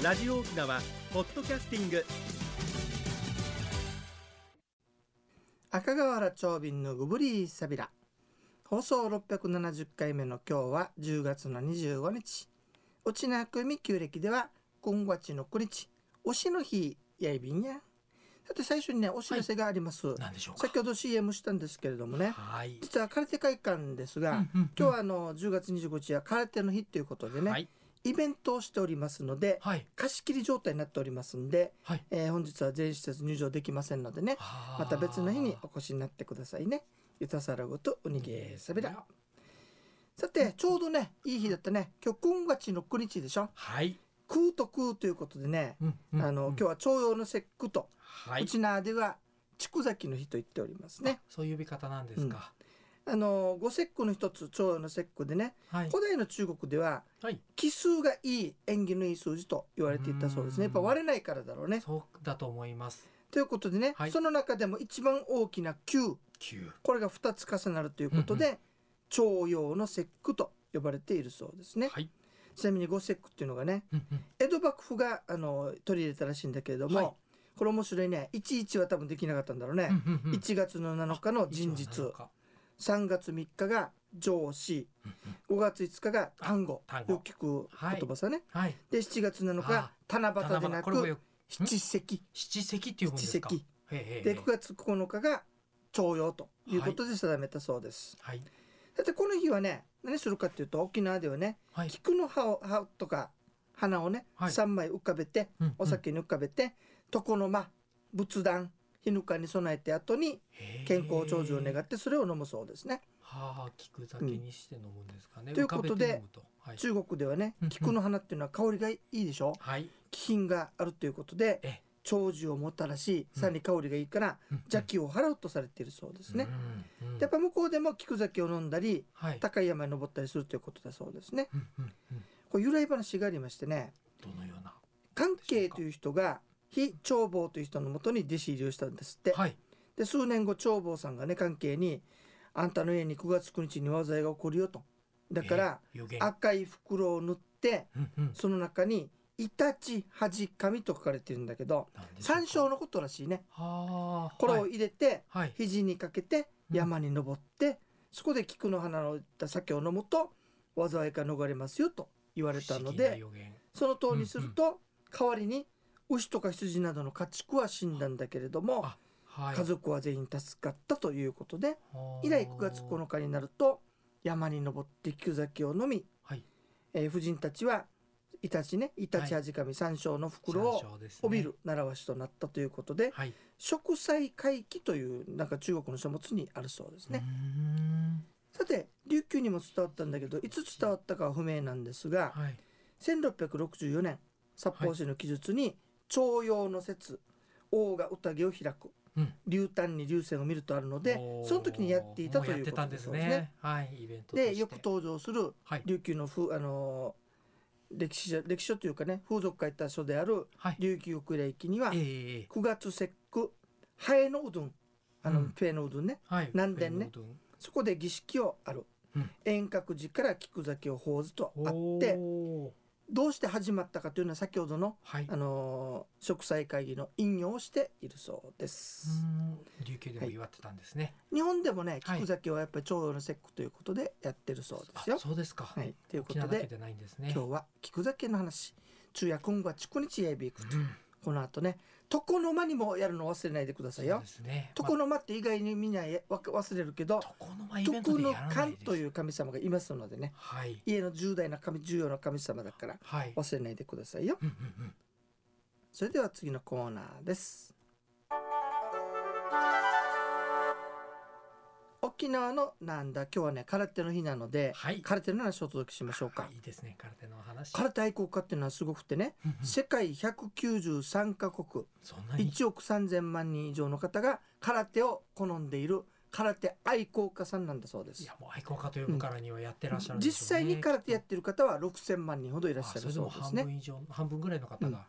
ラジオ沖縄ポッドキャスティング。赤瓦長瓶のグブリーサビラ。放送670回目の今日は10月の25日。内縄組旧暦では今月の9日。推しの日やいびんや。さて最初にねお知らせがあります、なんでしょうか？先ほど CM したんですけれどもね。はい。実は空手会館ですが、うんうんうん。今日はあの10月25日は空手の日ということでね、はいイベントをしておりますのではい。貸し切り状態になっておりますんで、はい。えー本日は全施設入場できませんのでねまた別の日にお越しになってくださいね。ゆたさらごとうにげさびら。さてちょうどねいい日だったね。今日今月の9日でしょ？はい。空と空ということでね、うんうんあのうん。今日は徴用の節句と、はい。うちなでは筑崎の日と言っておりますね。そういう呼び方なんですかあの五節句の一つ徴用の節句でねはい。古代の中国でははい。奇数がいい縁起のいい数字と言われていたそうですね。やっぱ割れないからだろうね。そうだと思います。ということでね、はい。その中でも一番大きな9九。これが2つ重なるということで、うん徴用の節句と呼ばれているそうですね。はい。ちなみに五節句っていうのがねうんうん。江戸幕府があの取り入れたらしいんだけれども、はい。これ面白いね。11は多分できなかったんだろうね、うんうんうん。1月の7日の人日3月3日が上司。うんうん。5月5日が単語。よく聞く言葉さね、はい。で7月7日が七夕でなく七石七石っていうもんですか？で9月9日が徴用ということで定めたそうです。はい。だってこの日はね何するかっていうと沖縄ではねはい。菊の葉を葉とか花をね、はい。3枚浮かべてお酒に浮かべて、床の間仏壇日ぬかに備えて後に健康長寿を願ってそれを飲むそうですね。はあ菊酒にして飲むんですかね。ということではい。中国ではねうんうん。菊の花っていうのは香りがいいでしょ？はい。気品があるということでえ長寿をもたらしうん。さらに香りがいいからうんうん。邪気を払うとされているそうですね。うんうんやっぱ向こうでも菊酒を飲んだりはい。高い山に登ったりするということだそうですね。うんうんうん。これ由来話がありましてねどのような？関係という人が非長坊という人のもとに弟子入りをしたんですって。はい。で数年後長坊さんがね関係に「あんたの家に9月9日に災いが起こるよ」と。だからえー赤い袋を塗ってうんうん。その中に「イタチ恥紙」と書かれてるんだけど山椒のことらしいね。はあこれをはい入れてはい。肘にかけてうん。山に登ってそこで菊の花のいった酒を飲むと災いから逃れますよと言われたのでその通りにすると代わりに牛とか羊などの家畜は死んだんだけれどもあはい。家族は全員助かったということではあ。以来9月9日になると山に登って菊酒を飲み、はい。えー婦人たちはイタチねイタチ味紙山椒の袋を帯びる習わしとなったということではい。植栽回帰というなんか中国の書物にあるそうですね。さて琉球にも伝わったんだけどいつ伝わったかは不明なんですがはい。1664年札幌市の記述に徴用の説王が宴を開く。うん。流端に流線を見るとあるのでその時にやっていたということですそうですね。ね。はい、イベントとして。でよく登場するはい琉球のふあのー歴史書歴史書というかね風俗書いた書であるはい。琉球国礼記にはええ9月節句ハエのうどん。あの、うん。フェのうどんね。はい。南殿ね。そこで儀式をある、うん。遠隔寺から菊酒を奉ずとあってどうして始まったかというのは先ほどの、はい。あのー植栽会議の引用をしているそうでうす。琉球でも祝ってたんですね。日本でもねはい菊酒はやっぱり徴用の節句ということでやってるそうですよあ。そうですか。はい、というこ沖とでね。今日は菊酒の話昼夜今後は筑日へ行くと、うんこの後ね床の間にもやるの忘れないでくださいよね。床の間って意外にみんなわ忘れるけどまあ床の間という神様がいますのでねはい。家の重大な神重要な神様だからはい。忘れないでくださいよ。それでは次のコーナーです。沖縄のなんだ今日はね空手の日なので、はい空手の話をお届けしましょうか。はいいいですね。空手のお話。空手愛好家っていうのはすごくてね、うんうん世界193カ国そんなに？1億3000万人以上の方が空手を好んでいる空手愛好家さんなんだそうですいや。もう愛好家と呼ぶからにはやってらっしゃるんでしょうね。実際に空手やってる方は6000万人ほどいらっしゃるあそうですね。半分以上半分ぐらいの方が実際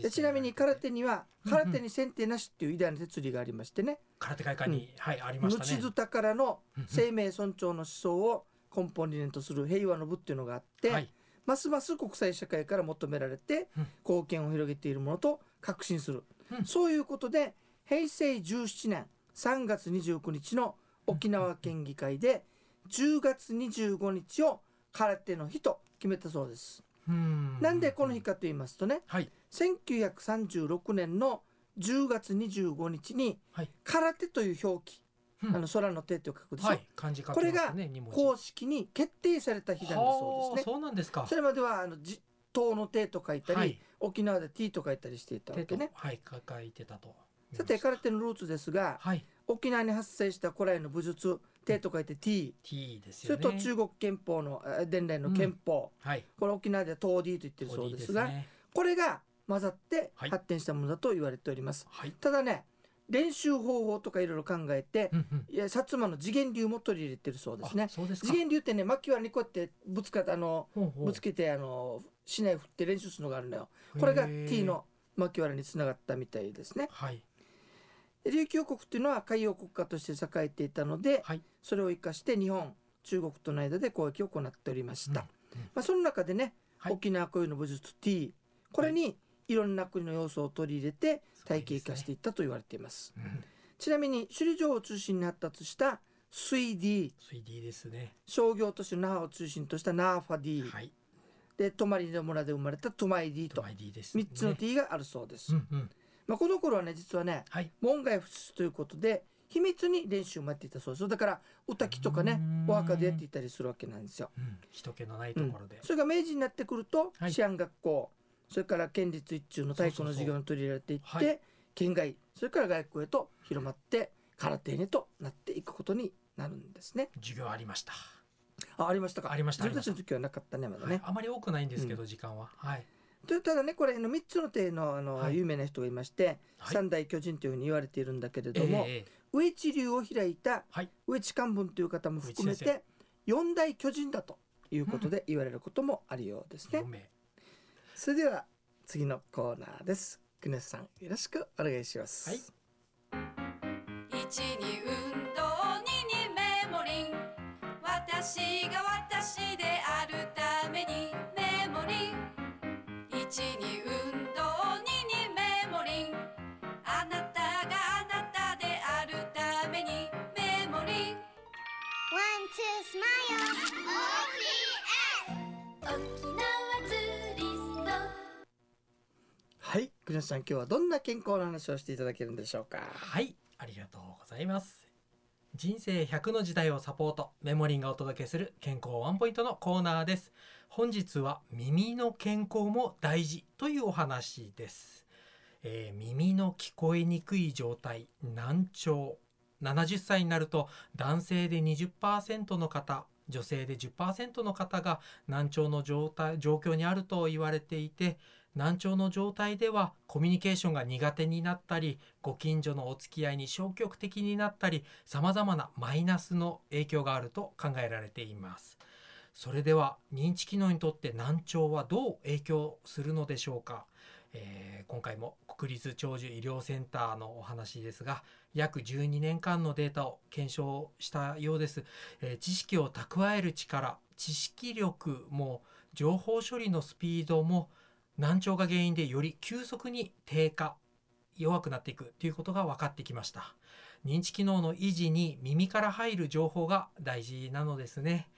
でちなみに空手にはうん空手に先手なしっていう偉大な哲理がありましてね、空手会館に、はいありましたね。からの生命尊重の思想を根本理念とする平和の部っていうのがあって、はい。ますます国際社会から求められてうん。貢献を広げているものと確信する、うん。そういうことで平成17年3月29日の沖縄県議会で10月25日を空手の日と決めたそうです。うん。なんでこの日かと言いますとねはい。1936年の10月25日にはい。空手という表記、うん。あの空の手と書くでしょ、はい。漢字書きますこれが公式に決定された日なんだそうですね。はあそうなんですか。それまではあのじ塔の手と書いたり、はい。沖縄で T と書いたりしていたわけね。はい書いてたと。さて空手のルーツですがはい沖縄に発生した古来の武術手と書いて T、T ですそよね。れと中国憲法のあ伝来の憲法、はい。これ沖縄では東 D と言ってるそうですがね。これが混ざってはい。発展したものだと言われております。はい。ただね練習方法とかいろいろ考えて、うんうん。いや薩摩の次元流も取り入れてるそうですね。あ。そうですか。次元流ってね巻き割りにこうやってぶつかあのぶつけてあの竹刀振って練習するのがあるのよ。これが T の巻き割りにつながったみたいですね。はい琉球国っていうのは海洋国家として栄えていたので、はい。それを生かして日本中国との間で交易を行っておりました。うんうんまあ、その中でね、はい。沖縄固有の武術 T これにいろんな国の要素を取り入れて体系化していったと言われています。うん。ちなみに首里城を中心に発達した水 D 3D ですね。商業都市の那覇を中心としたナーファ D、はい。で泊の村で生まれたトマイ D と。トマイ D ですね。3つの T があるそうです。うんうんまあ、この頃はね実はねはい。門外不出ということで秘密に練習もやっていたそうですだから歌きとかねうん。お墓でやっていたりするわけなんですよ。うん。人気のないところで。それが明治になってくるとはい。治安学校、それから県立一中の太鼓の授業に取り入れられていって県外それから外国へと広まって空手にとなっていくことになるんですね。授業ありました。あありましたか。ありました自分たちの時はなかったねまだね。はい。あまり多くないんですけど時間は。はいでただねこれの3つの手のあの、はい。有名な人がいまして、はい。三大巨人というふうに言われているんだけれえども、え上地流を開いたはい。上地漢文という方も含めて四大巨人だということで言われることもあるようですね。4名。それでは次のコーナーです。クネスさんよろしくお願いします。はい。一に運動二にメモリン私がに運動にメモリン。あなたがあなたであるためにメモリン。はい、くにさん今日はどんな健康の話をしていただけるんでしょうか？はいありがとうございます。人生100の時代をサポート。メモリンがお届けする健康ワンポイントのコーナーです。本日は耳の健康も大事というお話です、えー耳の聞こえにくい状態難聴。70歳になると男性で20%の方女性で10%の方が難聴の状態状況にあると言われていて難聴の状態ではコミュニケーションが苦手になったりご近所のお付き合いに消極的になったりさまざまなマイナスの影響があると考えられています。それでは認知機能にとって難聴はどう影響するのでしょうか、えー今回も国立長寿医療センターのお話ですが約12年間のデータを検証したようです、えー知識を蓄える力知識力も情報処理のスピードも難聴が原因でより急速に低下弱くなっていくということが分かってきました。認知機能の維持に耳から入る情報が大事なのですね。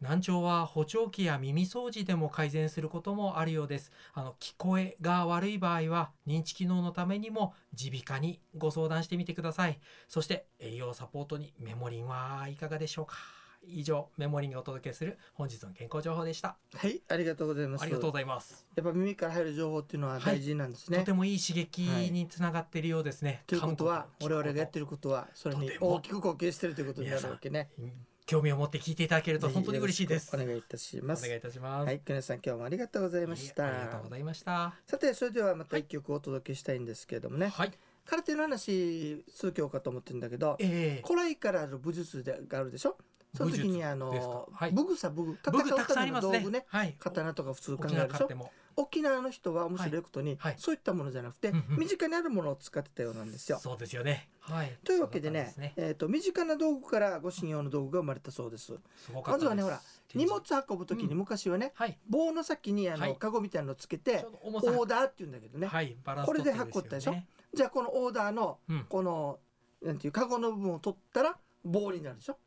難聴は補聴器や耳掃除でも改善することもあるようです。あの聞こえが悪い場合は認知機能のためにも耳鼻科にご相談してみてください。そして栄養サポートにメモリンはいかがでしょうか？以上メモリンがお届けする本日の健康情報でしたはい、ありがとうございます。ありがとうございますやっぱ耳から入る情報っていうのは大事なんですね。とてもいい刺激につながっているようですね。ということは我々がやってるることはそれに大きく貢献してるということになるわけね。興味を持って聞いていただけると本当に嬉しいです。お願いいたします。お願いいたします。はい、クネさん今日もありがとうございました。ありがとうございました。さてそれではまた一曲お届けしたいんですけれどもね、はい。空手の話続けようかと思ってるんだけど、ええ古来からある武術でがあるでしょ？その時にあのか？はい。武具さ武具僕たくさんあ戦うため。の道具ね。はい。刀とか普通考沖えるでしょ？沖縄の人は面白いことに、はい。そういったものじゃなくて、うんうん身近にあるものを使ってたようなんですよ。そうですよね。はい。というわけでねそうだったんすえー、と身近な道具から護身用の道具が生まれたそうです。です。まずはねほら荷物運ぶ時に昔はね、はい。棒の先にあの、はい。カゴみたいなのつけてオーダーって言うんだけどね、はい。これで取って運ったでしょ？ねじゃあこのオーダーのうん。このなんていうカゴの部分を取ったら棒になるでしょ？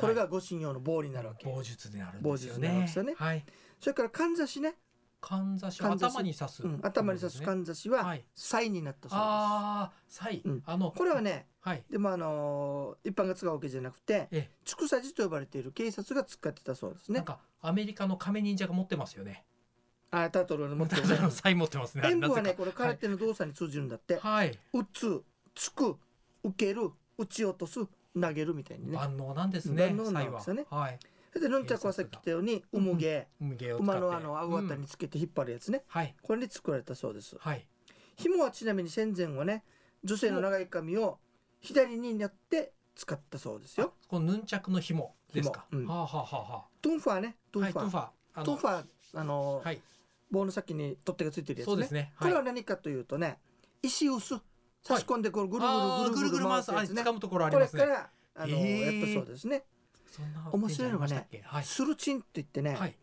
これが護身用の棒になるわけ、棒術になるん棒ですよね。ねはい。それからかんざしね、かんざし頭に刺す。うん、頭に刺すかんざしははい。サイになったそうでああサイ。うん。あのすこれはねはい。でもあのー一般が使うわけじゃなくてええ。畜産児と呼ばれている警察が使ってたそうですね。なんかアメリカの亀忍者が持ってますよね。あタートルの持ってるね。サイ持ってますね。演武はねこれ空手の動作に通じるんだって、はい。打つつく受ける打ち落とす投げるみたいにね。万能なんですね万能なんですよね。は。い。でヌンチャクはさっき言ったように「うむげ。海毛を」使って。馬のあの顎型うんにつけて引っ張るやつね、はい。これで作られたそうです。はい。紐はちなみに戦前はね女性の長い髪を左にやって使ったそうですよ。あこのヌンチャクの紐ですか。紐。うん。はあはあはあはトゥンファーね。トンファー、トゥファあのトファーあの、はい。棒の先に取っ手がついてるやつね。そうですね。これは何かというとね石臼差し込んでこうぐるぐるぐるぐる回すやつね。掴むところありこれますね。からあの、やったそうですね。面白いのがねスルチンって言ってね、はい。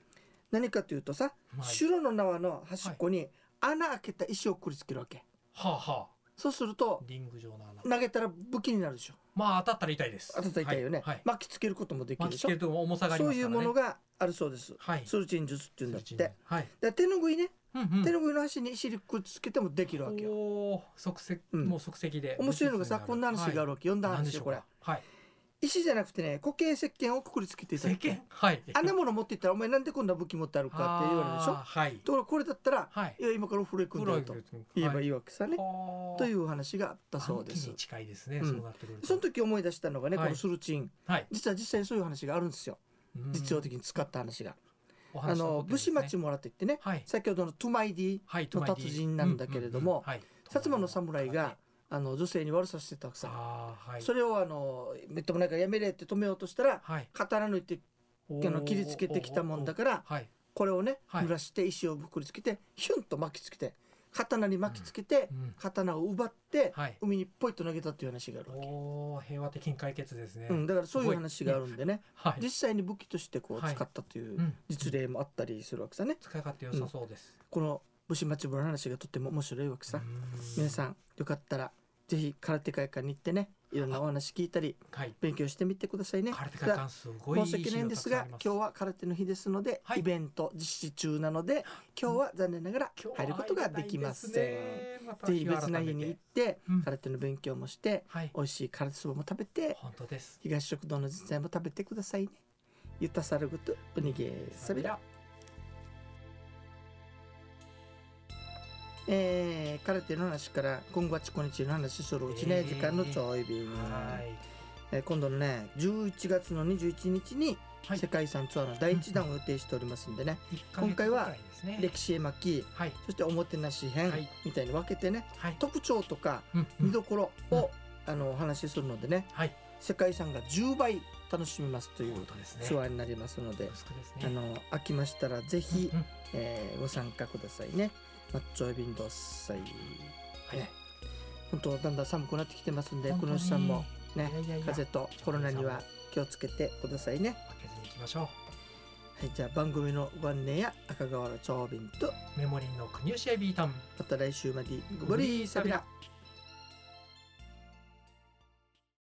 何かというとさ、はい。白の縄の端っこに穴開けた石をくりつけるわけ。はあはあ。そうするとリング状の穴。投げたら武器になるでしょ。まあ当たったら痛いです。当たったら痛いよね、巻きつけることもできるでしょ。巻きつけると重さがそういうものがあるそうです、はい。スルチン術っていうんだって。で手ぬぐいね、うんうん。手ぬぐいの端に石くりつけてもできるわけよ。おお即席うん。もう即席で。面白いのがさこんな話があるわけ、読んだ話よこれ。かはい。石じゃなくてね固形石鹸をくくりつけていただ石鹸？はい。あんなもの持っていったらお前なんでこんな武器持ってあるかって言われるでしょ？はい。ところがこれだったらはい。いや今からお風呂行くんだよと言えばいいわけさね、というう話があったそうです。に近いですねうん。そうなってくると。その時思い出したのがね、はい。このスルチン。はい。実は実際にそういう話があるんですよ。うん。実用的に使った話が、おあの武士ね町村って言ってね。はい。先ほどのトゥマイディはいの達人なんだけれども薩摩の侍があの女性に悪さしてたわけさ、あーはい。それをあのめっともないからやめれって止めようとしたらはい。刀抜いてあの切りつけてきたもんだからはい。これをねはい。濡らして石をぶくりつけてヒュンと巻きつけて刀に巻きつけてうん。刀を奪ってはい。海にポイッと投げたっていう話があるわけ、おお平和的に解決ですね。うん、だからそういう話があるんでね。はい。実際に武器としてこうはい。使ったといううん実例もあったりするわけさね。使い勝手良さそうです。この武士町村の話がとっても面白いわけさ。皆さんんよかったらぜひ空手会館に行ってねいろんなお話聞いたりはい。勉強してみてくださいね。空手会館すごい申し訳ないんですが今日は空手の日ですので、はい。イベント実施中なので今日は残念ながら入ることができません、ぜひ別な日に行って、うん。空手の勉強もしてはい。美味しい空手そばも食べて本当です。東食堂の実際も食べてくださいね。ゆたさるぐとうにげさびらえー、空手の話から今後はちこにちの話するうちね、えー時間のちょい便、はい。えー今度のね11月の21日にはい。世界遺産ツアーの第1弾を予定しておりますんでね、今回は歴史絵巻はい。そしておもてなし編はい。みたいに分けてね、はい。特徴とかうんうん。見どころを、あのお話しするのでねはい。世界遺産が10倍楽しめますという本当ですね。ツアーになりますので、ね。あの飽きましたらぜひ、うんうん。えーご参加くださいね。マッチョエビンドサイ。はいね本当だんだん寒くなってきてますんで、このさんもねいやいや風邪とコロナには気をつけてくださいね。負けずにいきましょはい、じゃあ番組のご案内や赤瓦長瓶とうメモリーの国吉エビータンまた来週までご無理さびら。サビラ